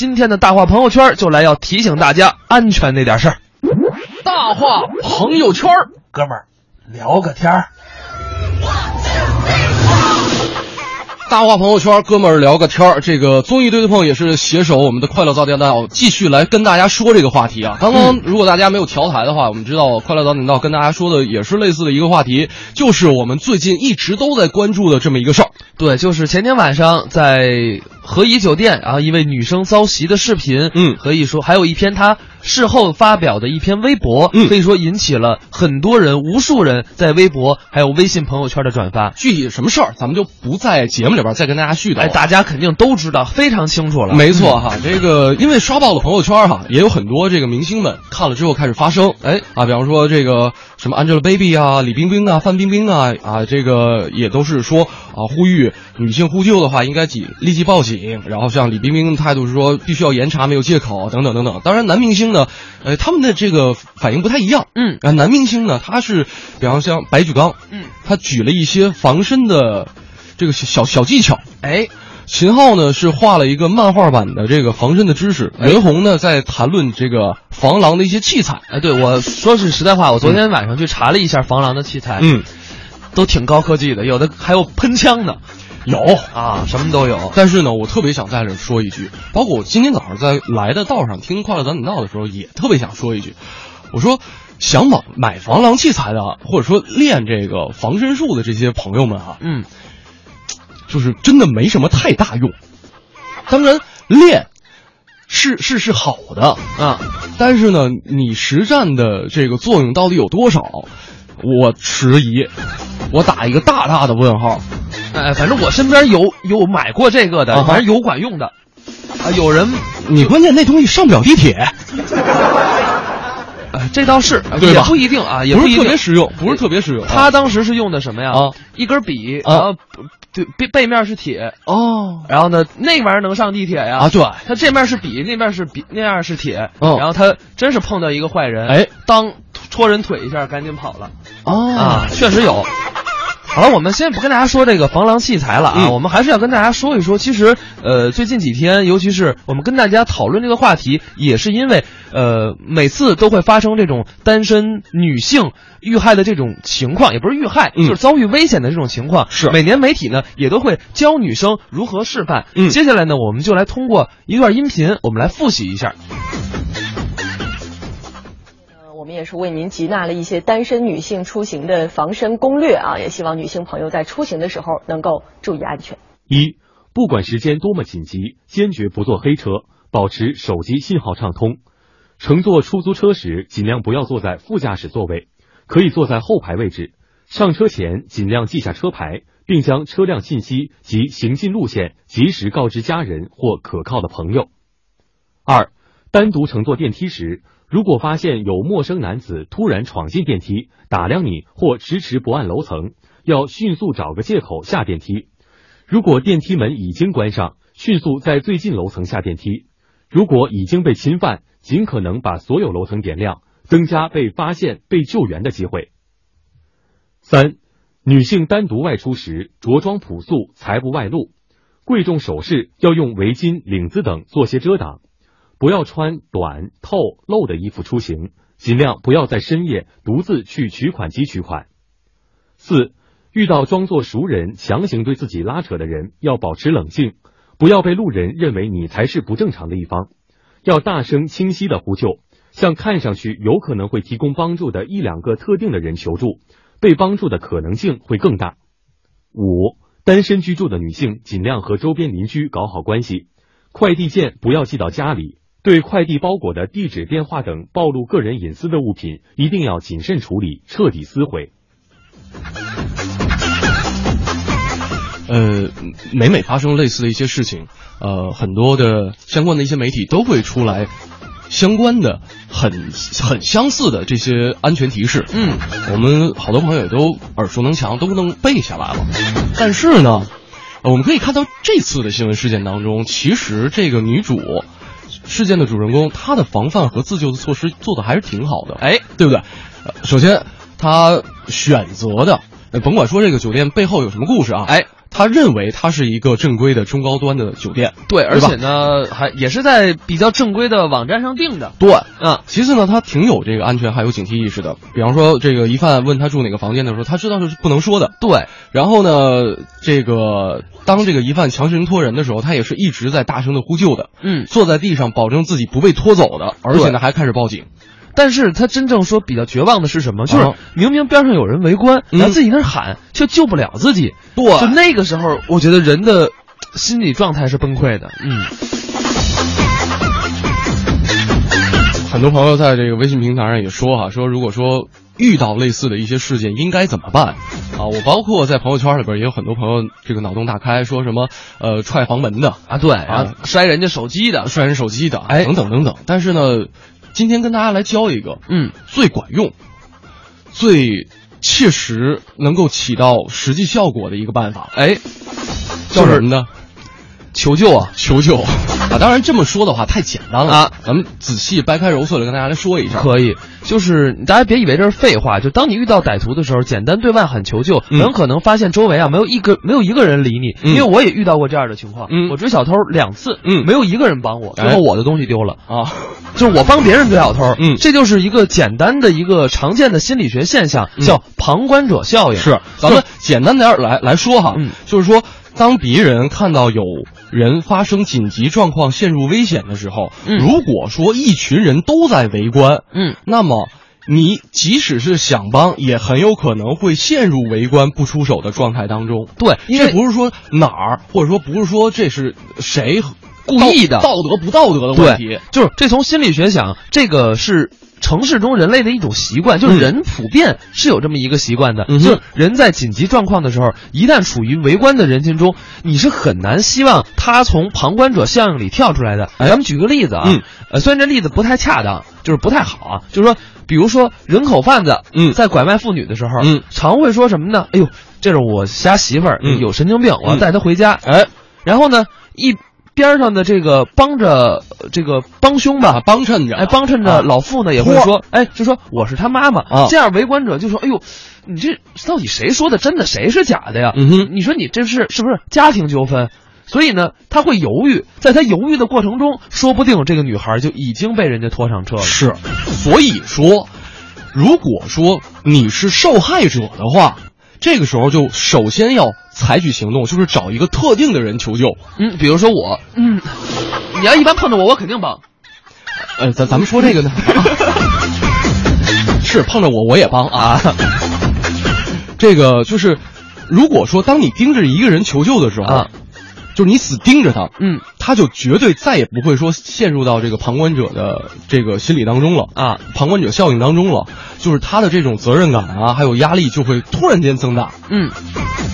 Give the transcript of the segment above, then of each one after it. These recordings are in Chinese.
今天的大话朋友圈就来要提醒大家安全那点事儿。大话朋友圈，哥们儿聊个天儿。大话朋友圈，哥们儿聊个天儿。这个综艺对对碰也是携手我们的快乐早点到，继续来跟大家说这个话题啊。刚刚如果大家没有调台的话，我们知道快乐早点到跟大家说的也是类似的一个话题，就是我们最近一直都在关注的这么一个事儿。对，就是前天晚上在和颐酒店，然后一位女生遭袭的视频，嗯可以说还有一篇她事后发表的一篇微博，嗯可以说引起了很多人、无数人在微博还有微信朋友圈的转发。具体什么事儿，咱们就不在节目里边再跟大家絮叨了。哎，大家肯定都知道，非常清楚了。没错哈，这个因为刷爆了朋友圈哈，也有很多这个明星们看了之后开始发声，哎啊，比方说这个什么 Angelababy 啊、李冰冰啊、范冰冰啊啊，这个也都是说啊，呼吁女性呼救的话应该即立即报警。然后像李冰冰的态度是说必须要严查，没有借口等等等等。当然，男明星呢，呃，他们的这个反应不太一样。嗯啊，男明星呢，他是比方像白举纲，嗯，他举了一些防身的这个小小小技巧。哎，秦昊呢是画了一个漫画版的这个防身的知识，袁弘呢在谈论这个防狼的一些器材。哎，对我说是实在话，我昨天晚上去查了一下防狼的器材，嗯，都挺高科技的，有的还有喷枪的 有。啊，什么都有。但是呢，我特别想在这说一句，包括我今天早上在来的道上听《快乐早点到》的时候，也特别想说一句，我说想买买防狼器材的，或者说练这个防身术的这些朋友们啊，嗯，就是真的没什么太大用。当然练是是是好的啊，但是呢，你实战的这个作用到底有多少，我迟疑，我打一个大大的问号。哎，反正我身边有有买过这个的，啊反正有管用的。啊，有人，你关键那东西上不了地铁，哎，这倒是，对吧也不一定啊，也不是特别实用，不是特别实用。他当时是用的什么呀？啊一根笔，啊然后对背背面是铁，哦然后呢那玩意儿能上地铁呀？啊，对，他这面是笔，那面是笔，那样是铁。嗯然后他真是碰到一个坏人，哎，当戳人腿一下，赶紧跑了哦啊，确实有。好了，我们先不跟大家说这个防狼器材了啊，嗯我们还是要跟大家说一说，其实呃最近几天，尤其是我们跟大家讨论这个话题，也是因为呃每次都会发生这种单身女性遇害的这种情况，也不是遇害，嗯就是遭遇危险的这种情况。是每年媒体呢也都会教女生如何示范。嗯接下来呢，我们就来通过一段音频，我们来复习一下。们也是为您集纳了一些单身女性出行的防身攻略啊，也希望女性朋友在出行的时候能够注意安全。一，不管时间多么紧急，坚决不坐黑车，保持手机信号畅通。乘坐出租车时，尽量不要坐在副驾驶座位，可以坐在后排位置。上车前尽量记下车牌，并将车辆信息及行进路线及时告知家人或可靠的朋友。二，单独乘坐电梯时，如果发现有陌生男子突然闯进电梯，打量你或迟迟不按楼层，要迅速找个借口下电梯。如果电梯门已经关上，迅速在最近楼层下电梯。如果已经被侵犯，尽可能把所有楼层点亮，增加被发现、被救援的机会。三，女性单独外出时，着装朴素，才不外露，贵重首饰要用围巾、领子等做些遮挡，不要穿短、透、露的衣服出行，尽量不要在深夜独自去取款机取款。四，遇到装作熟人强行对自己拉扯的人，要保持冷静，不要被路人认为你才是不正常的一方，要大声清晰的呼救，向看上去有可能会提供帮助的一两个特定的人求助，被帮助的可能性会更大。五，单身居住的女性尽量和周边邻居搞好关系，快递件不要寄到家里。对快递包裹的地址、电话等暴露个人隐私的物品，一定要谨慎处理，彻底撕毁。呃，每每发生类似的一些事情，呃，很多的相关的一些媒体都会出来相关的很很相似的这些安全提示。嗯，我们好多朋友也都耳熟能详，都能背下来了。但是呢，呃我们可以看到这次的新闻事件当中，其实这个女主事件的主人公，他的防范和自救的措施做的还是挺好的。哎，对不对？呃首先，他选择的，呃甭管说这个酒店背后有什么故事啊，哎，他认为它是一个正规的中高端的酒店，对，而且呢，还也是在比较正规的网站上订的。对，嗯，其次呢，他挺有这个安全还有警惕意识的。比方说，这个疑犯问他住哪个房间的时候，他知道是不能说的。对，然后呢，这个当这个疑犯强行拖人的时候，他也是一直在大声的呼救的，嗯，坐在地上保证自己不被拖走的，而且呢还开始报警。但是他真正说比较绝望的是什么？就是啊明明边上有人围观，嗯然后自己那儿喊，却救不了自己。对就那个时候，我觉得人的心理状态是崩溃的。嗯，很多朋友在这个微信平台上也说哈、说如果说遇到类似的一些事件应该怎么办啊？我包括在朋友圈里边也有很多朋友这个脑洞大开，说什么呃踹房门的啊，对，啊摔人家手机的，摔人手机的，哎等等等等。但是呢，今天跟大家来教一个，嗯，最管用、最切实能够起到实际效果的一个办法，哎，叫什么呢？求救啊！求救啊！当然这么说的话太简单了啊，咱们仔细掰开揉碎了跟大家来说一下。可以，就是大家别以为这是废话。就当你遇到歹徒的时候，简单对外喊求救，嗯很可能发现周围啊没有一个没有一个人理你。嗯因为我也遇到过这样的情况，嗯我追小偷两次，嗯没有一个人帮我，最哎后我的东西丢了。啊，就是我帮别人追小偷，嗯这就是一个简单的一个常见的心理学现象，嗯叫旁观者效应。是，咱们简单点儿来来说哈，嗯就是说，当别人看到有人发生紧急状况陷入危险的时候，嗯如果说一群人都在围观，嗯，那么。你即使是想帮，也很有可能会陷入围观不出手的状态当中。对，因为这不是说哪儿，或者说不是说这是谁故意的道道德不道德的问题对。，就是这从心理学讲，这个是城市中人类的一种习惯，就是嗯。人普遍是有这么一个习惯的，嗯就是人在紧急状况的时候，一旦处于围观的人群中，你是很难希望他从旁观者效应里跳出来的。咱们举个例子啊，嗯。呃，虽然这例子不太恰当，就是不太好啊，就是说，比如说人口贩子，嗯。在拐卖妇女的时候，嗯，常会说什么呢？哎呦，这是我家媳妇儿，嗯。有神经病，我要带她回家。哎，然后呢，一边上的这个帮着呃这个帮凶吧，帮衬着，哎，帮衬着啊老妇呢也会说，哎，就说我是他妈妈啊这样围观者就说，哎呦，你这到底谁说的真的，谁是假的呀？嗯哼你说你这是是不是家庭纠纷？所以呢，他会犹豫，在他犹豫的过程中，说不定这个女孩就已经被人家拖上车了。是，所以说，如果说你是受害者的话，这个时候就首先要采取行动，就是找一个特定的人求救。嗯，比如说我，嗯，你要一般碰着我，我肯定帮。呃，咱咱们说这个呢，是碰着我我也帮啊。这个就是，如果说当你盯着一个人求救的时候，啊就是你死盯着他，嗯。他就绝对再也不会说陷入到这个旁观者的这个心理当中了啊，旁观者效应当中了，就是他的这种责任感啊，还有压力就会突然间增大。嗯。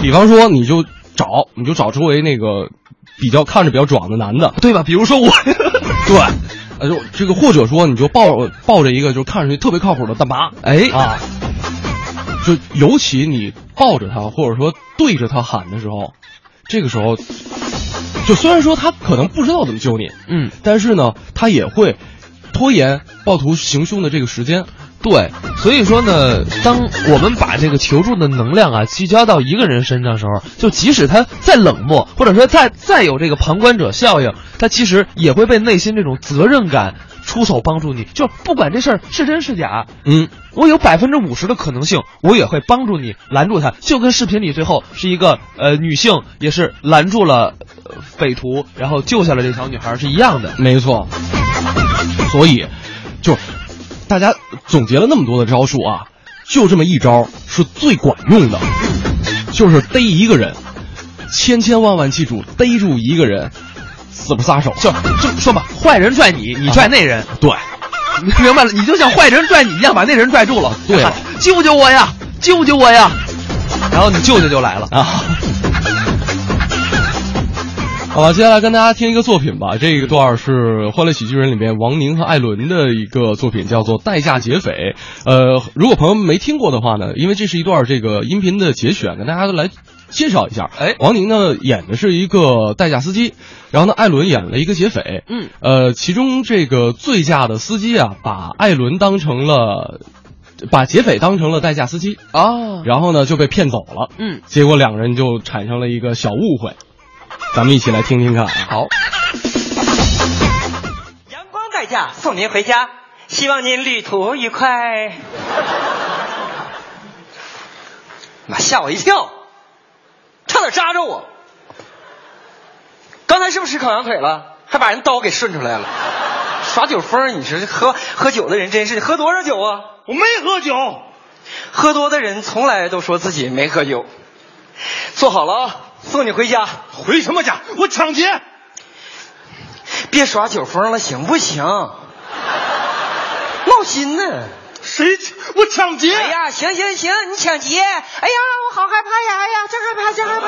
比方说，你就找你就找周围那个比较看着比较壮的男的，对吧？比如说我，对，呃，就这个或者说你就抱抱着一个就看上去特别靠谱的大妈，哎。啊，就尤其你抱着他或者说对着他喊的时候，这个时候，就虽然说他可能不知道怎么救你，嗯，但是呢，他也会拖延暴徒行凶的这个时间。对，所以说呢，当我们把这个求助的能量啊聚焦到一个人身上的时候，就即使他再冷漠，或者说再再有这个旁观者效应，他其实也会被内心这种责任感出手帮助你。就不管这事儿是真是假，嗯，我有百分之五十的可能性，我也会帮助你拦住他，就跟视频里最后是一个呃女性也是拦住了、呃、匪徒，然后救下了这小女孩是一样的。没错。所以，就大家总结了那么多的招数啊，就这么一招是最管用的，就是逮一个人，千千万万记住，逮住一个人，死不撒手。就就说吧，坏人拽你，你拽那人。对，你 明白了，你就像坏人拽你一样，把那人拽住了。对了 救救我呀！救救我呀！然后你舅舅就来了。啊。好吧，接下来跟大家听一个作品吧。这个段是《欢乐喜剧人》里面王宁和艾伦的一个作品，叫做《代驾劫匪》。呃，如果朋友们没听过的话呢，因为这是一段这个音频的节选，跟大家来介绍一下。哎王宁呢演的是一个代驾司机，然后呢艾伦演了一个劫匪。嗯，呃，其中这个醉驾的司机啊，把艾伦当成了把劫匪当成了代驾司机，啊，然后呢就被骗走了。嗯，结果两人就产生了一个小误会，咱们一起来听听看啊。好，阳光代驾送您回家，希望您旅途愉快。妈，吓我一跳，差点扎着我。刚才是不是吃烤羊腿了？还把人刀给顺出来了，耍酒疯！你说这喝喝酒的人真是，你喝多少酒啊？我没喝酒，喝多的人从来都说自己没喝酒。坐好了啊，送你回家。回什么家？我抢劫！别耍酒疯了，行不行？闹心呢。谁？我抢劫！哎呀，行行行，你抢劫！哎呀，我好害怕呀！哎呀，真害怕，真害怕！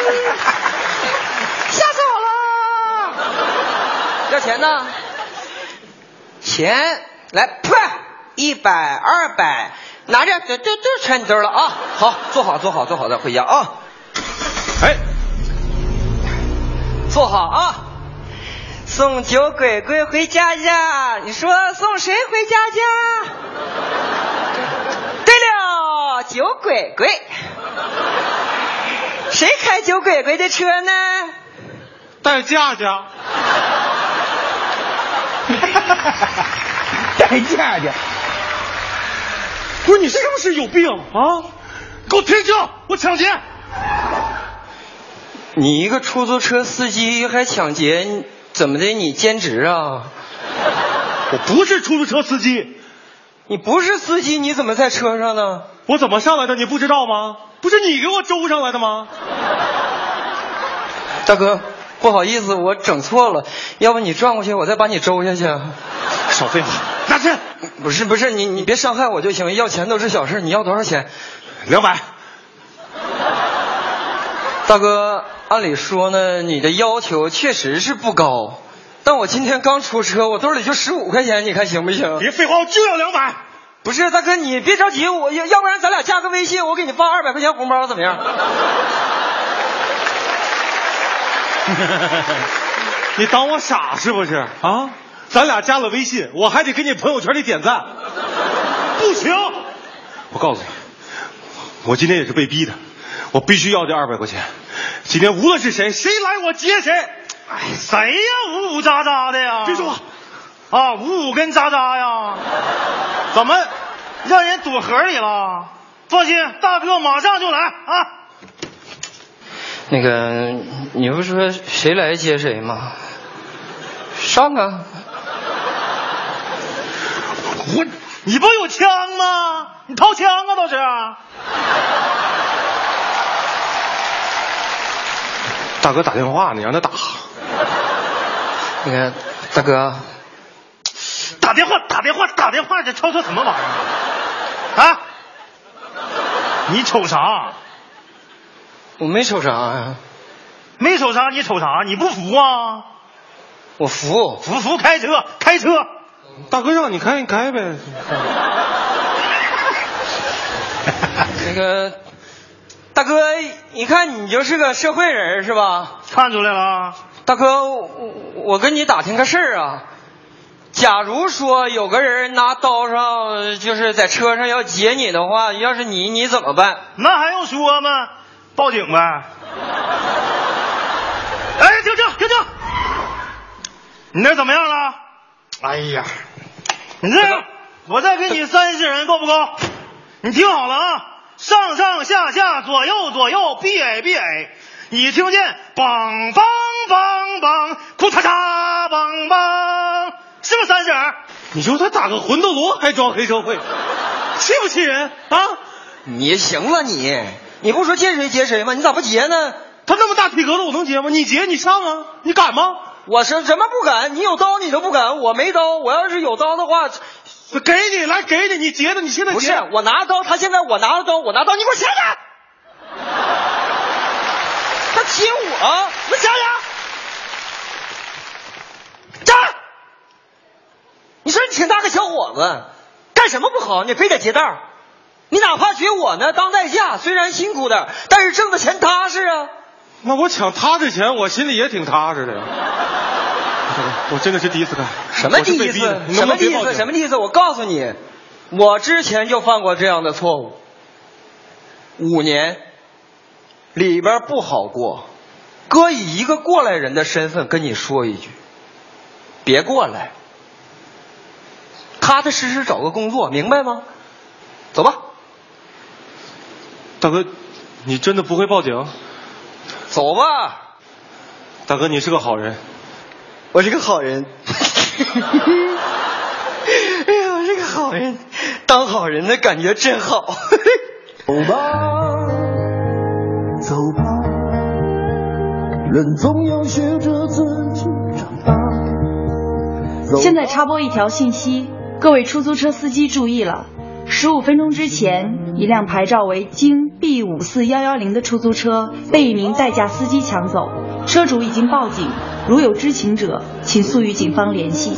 哎呀，吓死我了！要钱呢？钱来，啪，一百、二百，拿着，都都都揣你兜了啊！好，坐好，坐好，坐好，再回家啊！哎，坐好啊！送酒鬼鬼回家家，你说送谁回家家？对了，酒鬼鬼，谁开酒鬼鬼的车呢？带架架。带架架。不是你是不是有病啊？给我停车！我抢劫！你一个出租车司机还抢劫，怎么的？你兼职啊？我不是出租车司机，你不是司机，你怎么在车上呢？我怎么上来的？你不知道吗？不是你给我周上来的吗？大哥，不好意思，我整错了，要不你转过去，我再把你周下去。少废话，拿钱！不是不是，你你别伤害我就行，要钱都是小事。你要多少钱？两百。大哥，按理说呢，你的要求确实是不高，但我今天刚出车，我兜里就十五块钱，你看行不行？别废话，我就要两百。不是，大哥，你别着急，我要要不然咱俩加个微信，我给你发二百块钱红包，怎么样？你当我傻是不是啊？咱俩加了微信，我还得给你朋友圈里点赞，不行！我告诉你，我今天也是被逼的，我必须要这二百块钱。今天无论是谁，谁来我接谁。哎，谁呀？呜呜喳喳的呀？别说话啊！呜呜跟喳喳呀？怎么让人躲盒里了？放心，大哥马上就来啊！那个，你不说谁来接谁吗？上啊！我，你不有枪吗？你掏枪啊，倒是。大哥打电话，你让他打。那个大哥，打电话，打电话，打电话，这吵吵什么玩意儿？啊？你瞅啥？我没瞅啥呀，没瞅啥？你瞅啥？你不服啊？我服。服服开车，开车。大哥让你开，你开呗。那个大哥，一看你就是个社会人是吧？看出来了。大哥，我我跟你打听个事儿啊。假如说有个人拿刀上，就是在车上要劫你的话，要是你，你怎么办？那还用说吗？报警呗。哎，停车停车！你那怎么样了？哎呀，你这样，我再给你三十人够不够？你听好了啊，上上下下左右左右，B A B A，你听见梆梆梆梆，库嚓嚓梆梆，是不是三十？你说他打个魂斗罗还装黑社会，气不气人啊？你行了你，你不说见谁劫谁吗？你咋不劫呢？他那么大体格子，我能劫吗？你劫你上啊，你敢吗？我是什么不敢？你有刀你都不敢，我没刀。我要是有刀的话，给你来给你，你接的，你现在不是我拿刀，他现在我拿了刀，我拿刀，你给我想想。他亲我，我想想。站！你说你挺大个小伙子，干什么不好？你非得劫道？你哪怕学我呢，当代驾虽然辛苦点，但是挣的钱踏实啊。那我抢他的钱，我心里也挺踏实的呀。我真的是第一次看。什么第一次什么第一次？什么第一次？我告诉你，我之前就犯过这样的错误。五年里边不好过，哥以一个过来人的身份跟你说一句，别过来，踏踏实实找个工作，明白吗？走吧，大哥，你真的不会报警？走吧，大哥，你是个好人。我是个好人。哎呀，我是个好人，当好人的感觉真好。走吧，走吧，人总要学着自己长大。现在插播一条信息，各位出租车司机注意了！十五分钟之前，一辆牌照为京 B 五四幺幺零的出租车被一名代驾司机抢走，车主已经报警，如有知情者，请速与警方联系。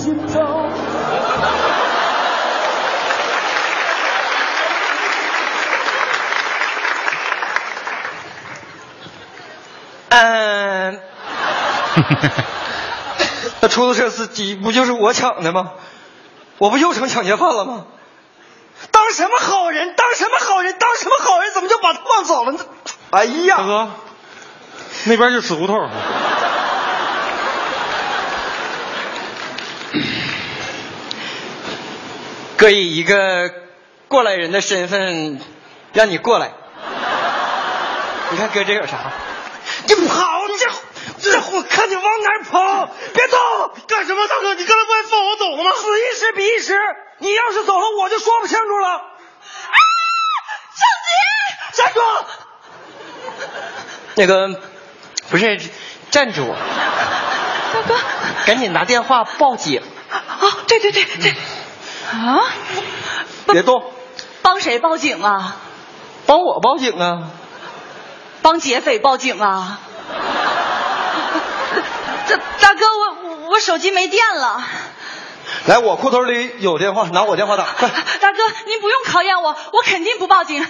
嗯，那出租车司机不就是我抢的吗？我不又成抢劫犯了吗？当什么好人？当什么好人？当什么好人？怎么就把他放走了呢？哎呀，大哥，那边是死胡同。哥以一个过来人的身份让你过来，你看哥这有啥？你跑，这这我看你往哪跑？别动！干什么，大哥？你刚才不还放我走了吗？此一时彼一时，你要是走了，我就说不清楚了。啊！站住！那个，不是，站住！大哥，赶紧拿电话报警！哦，对对对对，啊，别动！帮谁报警啊？帮我报警啊！帮劫匪报警啊？大大哥，我我手机没电了。来，我裤兜里有电话，拿我电话打，快！大哥，您不用考验我，我肯定不报警。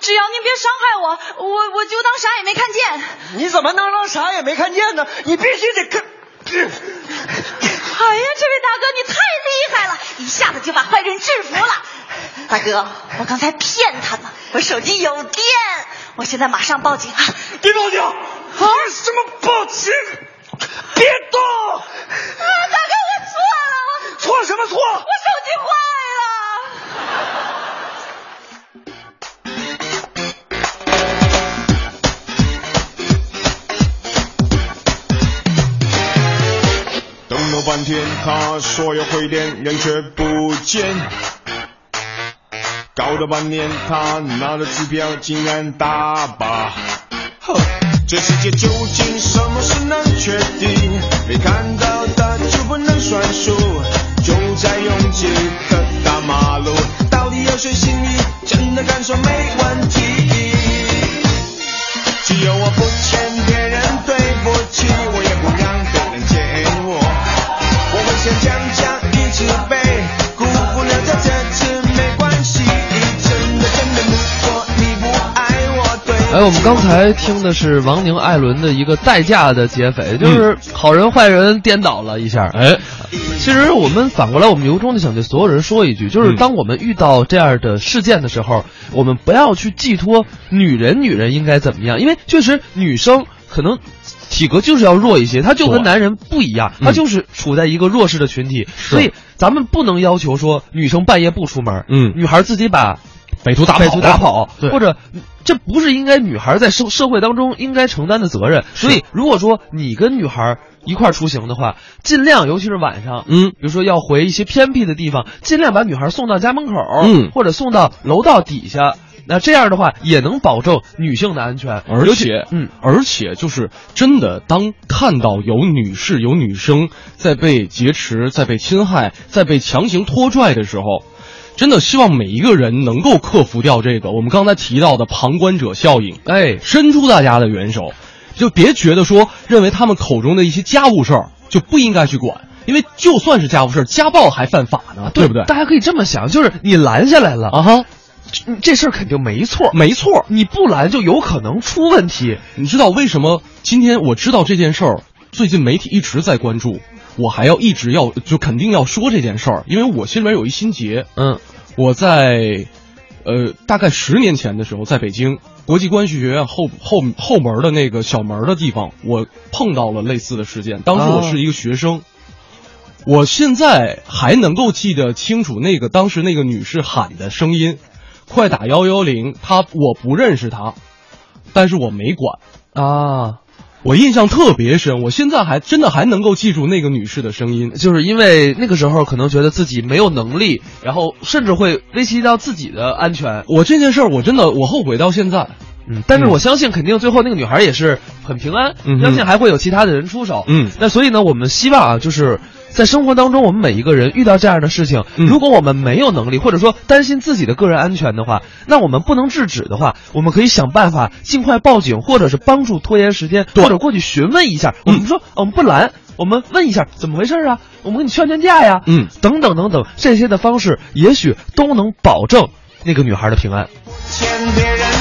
只要您别伤害我，我我就当啥也没看见。你怎么能让啥也没看见呢？你必须得看。哎呀，这位大哥，你太厉害了，一下子就把坏人制服了。大哥，我刚才骗他的，我手机有电，我现在马上报警啊！别报警！啊什么报警？别动！啊，大哥，我错了，我错什么错？我手机坏了半天，他说要回电，人却不见。搞了半天，他拿了支票竟然大把。哼，这世界究竟什么是能确定？没看到的就不能算数。就在拥挤的大马路，到底有谁心里真的敢说没问题？哎，我们刚才听的是王宁、艾伦的一个代驾的劫匪，就是好人坏人颠倒了一下。哎，其实我们反过来，我们由衷的想对所有人说一句，就是嗯。当我们遇到这样的事件的时候，我们不要去寄托女人，女人应该怎么样，因为确实女生可能。体格就是要弱一些，她就跟男人不一样，嗯。她就是处在一个弱势的群体，是。所以咱们不能要求说女生半夜不出门，嗯。女孩自己把匪徒打跑匪徒打跑，对。或者这不是应该女孩在社社会当中应该承担的责任。所以，如果说你跟女孩一块出行的话，尽量，尤其是晚上，嗯。比如说要回一些偏僻的地方，尽量把女孩送到家门口，嗯或者送到楼道底下。那这样的话，也能保证女性的安全，而且，嗯，而且就是真的，当看到有女士、有女生在被劫持、在被侵害、在被强行拖拽的时候，真的希望每一个人能够克服掉这个我们刚才提到的旁观者效应，哎，伸出大家的援手，就别觉得说认为他们口中的一些家务事儿就不应该去管，因为就算是家务事儿，家暴还犯法呢，对不对？大家可以这么想，就是你拦下来了啊哈，这这事儿肯定没错，没错，你不拦就有可能出问题。你知道为什么今天我知道这件事儿，最近媒体一直在关注，我还要一直要就肯定要说这件事儿，因为我心里面有一心结。嗯，我在呃大概十年前的时候，在北京国际关系学院后后后门的那个小门的地方，我碰到了类似的事件。当时我是一个学生，我现在还能够记得清楚那个当时那个女士喊的声音：“快打幺幺零！”她我不认识她，但是我没管。啊，我印象特别深，我现在还真的还能够记住那个女士的声音。就是因为那个时候可能觉得自己没有能力，然后甚至会危及到自己的安全。我这件事儿我真的我后悔到现在。嗯，但是我相信肯定最后那个女孩也是很平安，嗯相信还会有其他的人出手。嗯那所以呢，我们希望啊，就是在生活当中，我们每一个人遇到这样的事情，嗯如果我们没有能力，或者说担心自己的个人安全的话，那我们不能制止的话，我们可以想办法尽快报警，或者是帮助拖延时间，或者过去询问一下。我们说，我们不拦。我们问一下怎么回事啊？我们给你劝劝架呀，嗯，等等等等，这些的方式也许都能保证那个女孩的平安。欠别人